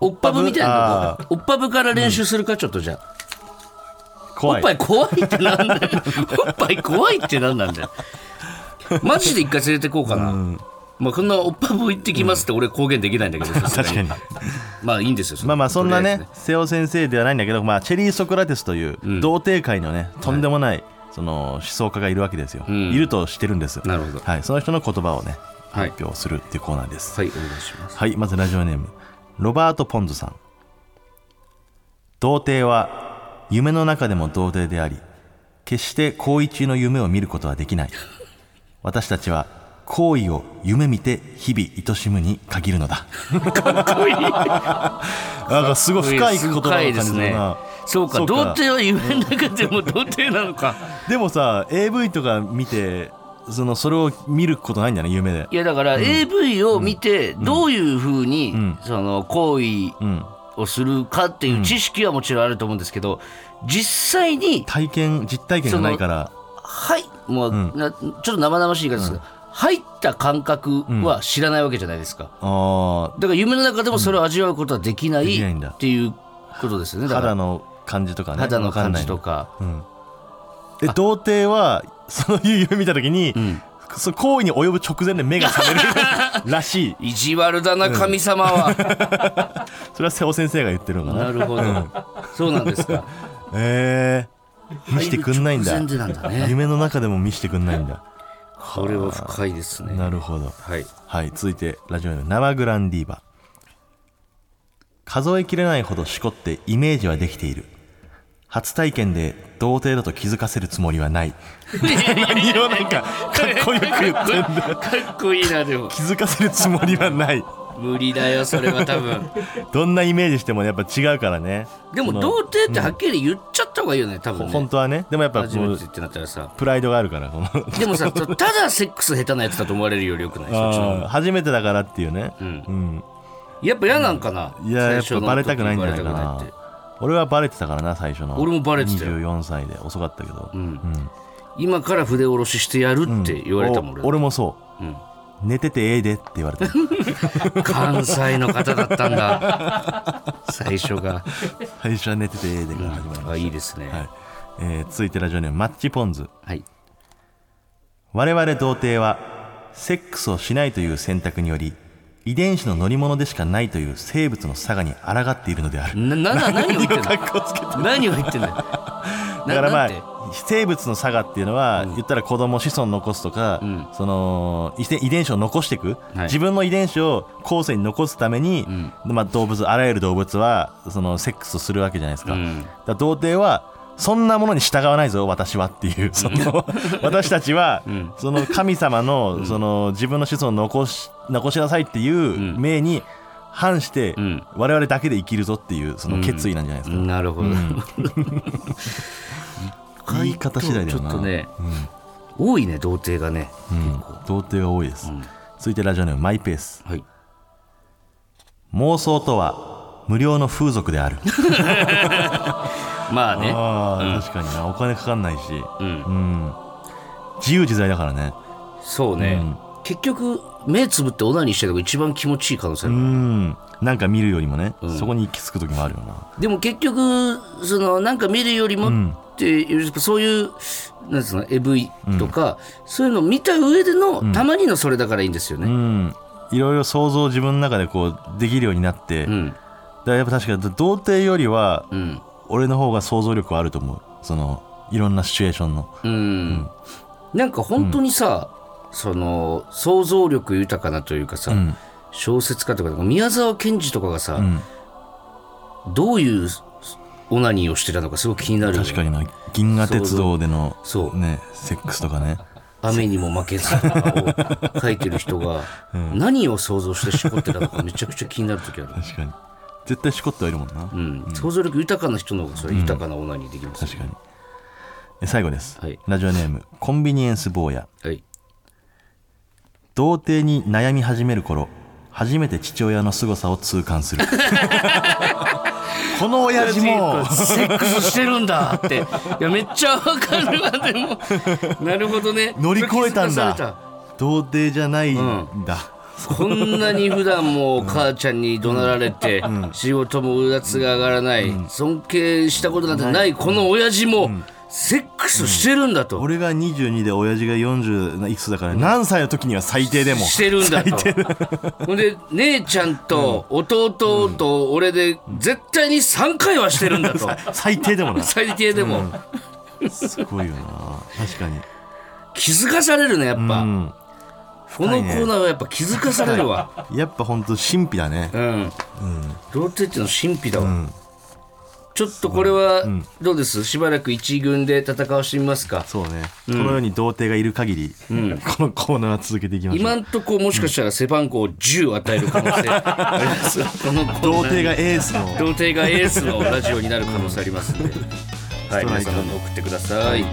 おっぱぶみたいなとこ？おっぱぶ？から練習するか？ちょっとじゃあ。お怖い。っぱい怖いってなんだよ。おっぱい怖いってなんなんだよ。マジで一回連れてこうかな、まあこんなおっぱぶ行ってきますって俺公言できないんだけどさすが確かにまあいいんですよまあまあそんなね瀬尾先生ではないんだけど、まあ、チェリー・ソクラテスという童貞界のね、とんでもないその思想家がいるわけですよ、ん。いるとしてるんですなるほど。はい、その人の言葉をねはい。発表するっていうコーナーです。はいお願いします。はい、まずラジオネーム。ロバート・ポンズさん。童貞は夢の中でも童貞であり決して行為中の夢を見ることはできない。私たちは行為を夢見て日々愛しむに限るのだ。かっこいい。なんかすごい深い言葉を深感じるいですね。なそうか。童貞は夢の中でも童貞なのか。でもさ AV とか見てそのそれを見ることないんだね夢で。いやだから AV を見てどういうふうにん。その行為うんをするかっていう知識はもちろんあると思うんですけど実際に体験実体験がないから。はいもうなちょっと生々しい言い方ですけど入った感覚は知らないわけじゃないですか。あだから夢の中でもそれを味わうことはできないっていうことですよね。肌の感じとかね。肌の感じわとかえ童貞はそういう夢見た時に、ん。その行為に及ぶ直前で目が覚めるらしい。意地悪だな神様は それは瀬尾先生が言ってるのかな。なるほど。そうなんですか。えー、見せてくんないんだ。入る直前でなんだね。夢の中でも見せてくんないんだ。これは深いですね。なるほど。はい。はい続いてラジオネーム生グランディーバ。数えきれないほどしこってイメージはできている。初体験で童貞だと気づかせるつもりはない。何をなんかかっこよく言ってんだ。よ かっこいいなでも。気づかせるつもりはない無理だよそれは多分。どんなイメージしてもやっぱ違うからね。でも童貞ってはっきり言っちゃった方がいいよね多分ね。本当はね。でもやっぱ初めてってなったらさ。プライドがあるからでもさただセックス下手なやつだと思われるよりよくない？初めてだからっていうね。うん。うん。やっぱ嫌なんかな、いややっぱバレたくないんじゃないかな。俺はバレてたからな最初の。俺もバレてたよ。24歳で。遅かったけど、うん。今から筆下ろししてやるって言われたもん、俺もそう、うん寝ててええでって言われた。関西の方だったんだ。最初が。最初は寝ててええでから始まりまあしいいですね。た、はい。えー続いてラジオネームマッチポンズ。はい。我々童貞はセックスをしないという選択により遺伝子の乗り物でしかないという生物の差がに抗っているのである。ななな何を言ってんの？格好つけて何を言ってんの？よだからまなんてあ生物の差がっていうのは、言ったら子供子孫残すとか、ん。その遺伝子を残していく、はい。自分の遺伝子を後世に残すために、まあ、動物あらゆる動物はそのセックスをするわけじゃないですか,、うん。だ童貞はそんなものに従わないぞ私はっていうその 私たちは、ん。その神様のその自分の子孫を残し残しなさいっていう命に反して、ん。我々だけで生きるぞっていうその決意なんじゃないですか、なるほど、言い方次第だよな。ちょっとね、多いね童貞がね、うん。童貞が多いです、ん。続いてラジオネームマイペース。はい。妄想とは無料の風俗である。まあね。ああ、確かにな。お金かかんないし、うん。うん、自由自在だからね。そうね、結局目つぶってオナニーしてるのが一番気持ちいい可能性あうる、ん。なんか見るよりもね、ん。そこに行き着く時もあるよな。でも結局そのなんか見るよりもっていう、そういうなんつうの AV とか、そういうのを見た上での、たまにのそれだからいいんですようねん。いろいろ想像を自分の中でこうできるようになって、だかうんらやっぱ確かに童貞よりはうん。俺の方が想像力はあると思う。そのいろんなシチュエーションの。うん、なんか本当にさ、その想像力豊かなというかさ、ん。小説家とか宮沢賢治とかがさ、ん。どういうオナニーをしてたのかすごく気になる確かにな銀河鉄道でのそう。ねセックスとかね。雨にも負けず とかを書いてる人が何を想像してしこってたのかめちゃくちゃ気になる時ある、確かに。絶対しこってはいるもんな、うん。想像力豊かな人の方がそれ豊かなオナニーできますよ、確かに。え最後です、はい。ラジオネームコンビニエンス坊や。はい。童貞に悩み始める頃初めて父親の凄さを痛感する この親父もセックスしてるんだって。いやめっちゃわかるわでも。なるほどね。乗り越えたんだ。童貞じゃないんだ、こんなに普段も母ちゃんに怒鳴られて、仕事もうだつが上がらない、尊敬したことなんてないこの親父も、セックスしてるんだと、俺が22で親父が40いくつだから、何歳の時には最低でも。してるんだと。ほんで姉ちゃんと弟と俺で絶対に3回はしてるんだと。最低でもな。最低でも、すごいよな。確かに。気づかされるねやっぱ、うん。このコーナーはやっぱ気づかされるわ、やっぱ本当神秘だね。うん、童貞っていうの神秘だわ、ちょっとこれはどうです？しばらく一軍で戦わしてみますか。そうね、このように童貞がいる限り、このコーナーは続けていきましょう。今んとこもしかしたら背番号10与える可能性。ありますこの童貞がエースの。童貞がエースのラジオになる可能性ありますんで、はい、皆さん送ってください。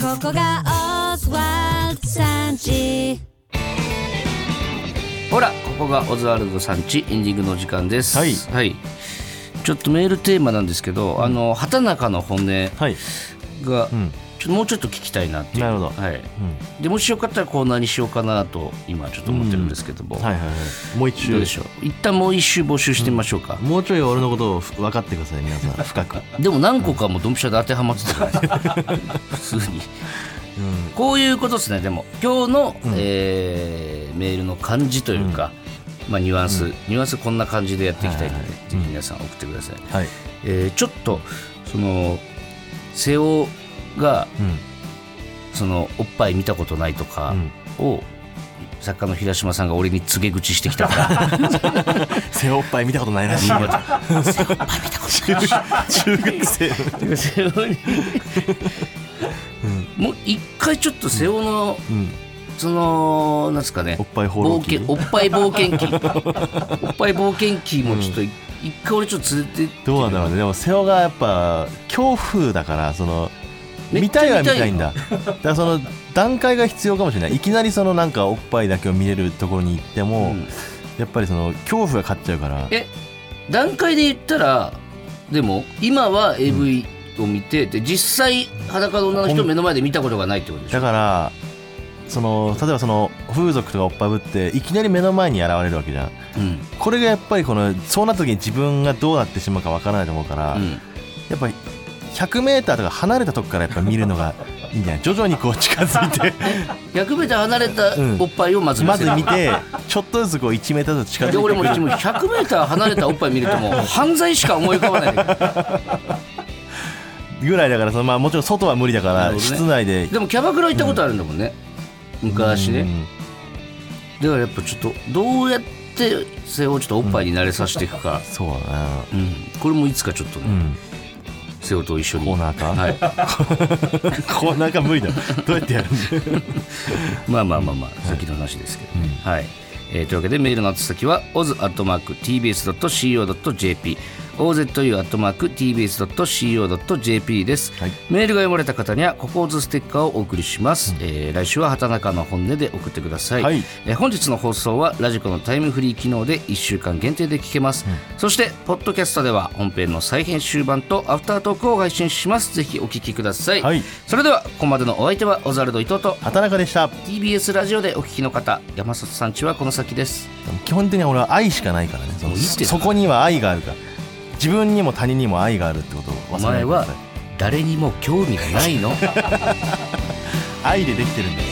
ここがんち。ほら、ここがオズワルドさんちエンディングの時間です。はい。ちょっとメールテーマなんですけど、あの畑中の本音はい、が、ん。ちょっともうちょっと聞きたいなっていう。なるほど。はい。でもしよかったらコーナーにしようかなと今ちょっと思ってるんですけども、はいはいはい。もう一周。どうでしょう？一旦もう一周募集してみましょうか。もうちょい俺のことを分かってください皆さん。深く。でも何個かもドンピシャで当てはまってたから。普通に、こういうことですねでも。今日の、えーメールの感じというか、まあ、ニュアンス、ニュアンスこんな感じでやっていきたいので、ぜひ皆さん送ってください、はい。えーちょっとその瀬尾がうん。そのおっぱい見たことないとかを、作家の平島さんが俺に告げ口してきたから。背おっぱい見たことないらし いよ中中学生。瀬尾にもう一回ちょっと瀬尾の、ん。そのなんですかね。おっぱい冒険おっぱい冒険記。おっぱい冒険記もちょっと一回俺ちょっと連れてって。どうなんだろうね。でも瀬尾がやっぱ恐怖だからその見たいは見見たいんだ。だからその段階が必要かもしれない。いきなりそのなんかおっぱいだけを見れるところに行っても、うん。やっぱりその恐怖が勝っちゃうから。え段階で言ったらでも今は AV を見て、で実際裸の女の人を目の前で見たことがないってことでしょ？だからその例えばその風俗とかおっぱいぶっていきなり目の前に現れるわけじゃん。うん。これがやっぱりこのそうなった時に自分がどうなってしまうかわからないと思うから、うん。やっぱり 100m とか離れたとこからやっぱ見るのが いいんじゃない？徐々にこう近づいて。100m 離れたうん。おっぱいをまず見まず見てちょっとずつこう 1m ずつ近づいてで俺もくるもう 100m 離れたおっぱい見るともう犯罪しか思い浮かばないぐらいだからその、まあ、もちろん外は無理だから、ね。室内で。でもキャバクラ行ったことあるんだもんね、昔ね。うん。だからやっぱちょっとどうやってそれをちょっとおっぱいに慣れさせていくか、そうだな。うん。これもいつかちょっとね、うん。瀬尾と一緒に。コーナーか？はい。コーナーか無理だ。どうやってやるんだ？よ まあまあまあまあ先の話ですけどね、はい。えーというわけでメールの宛先は oz.tbs.co.jp ozu.tbs.co.jp です、はい。メールが読まれた方にはココーズステッカーをお送りします、えー来週は畑中の本音で送ってください、はい。えー本日の放送はラジコのタイムフリー機能で1週間限定で聞けます、そしてポッドキャストでは本編の再編集版とアフタートークを配信します。ぜひお聞きください、はい。それではここまでのお相手はオザルド伊藤と畑中でした。TBS ラジオでお聞きの方山里さんちはこの先です。基本的には俺は愛しかないからね。そこには愛があるから自分にも他人にも愛があるってことをお前は忘れないでください。誰にも興味がないの。愛でできてるんだよ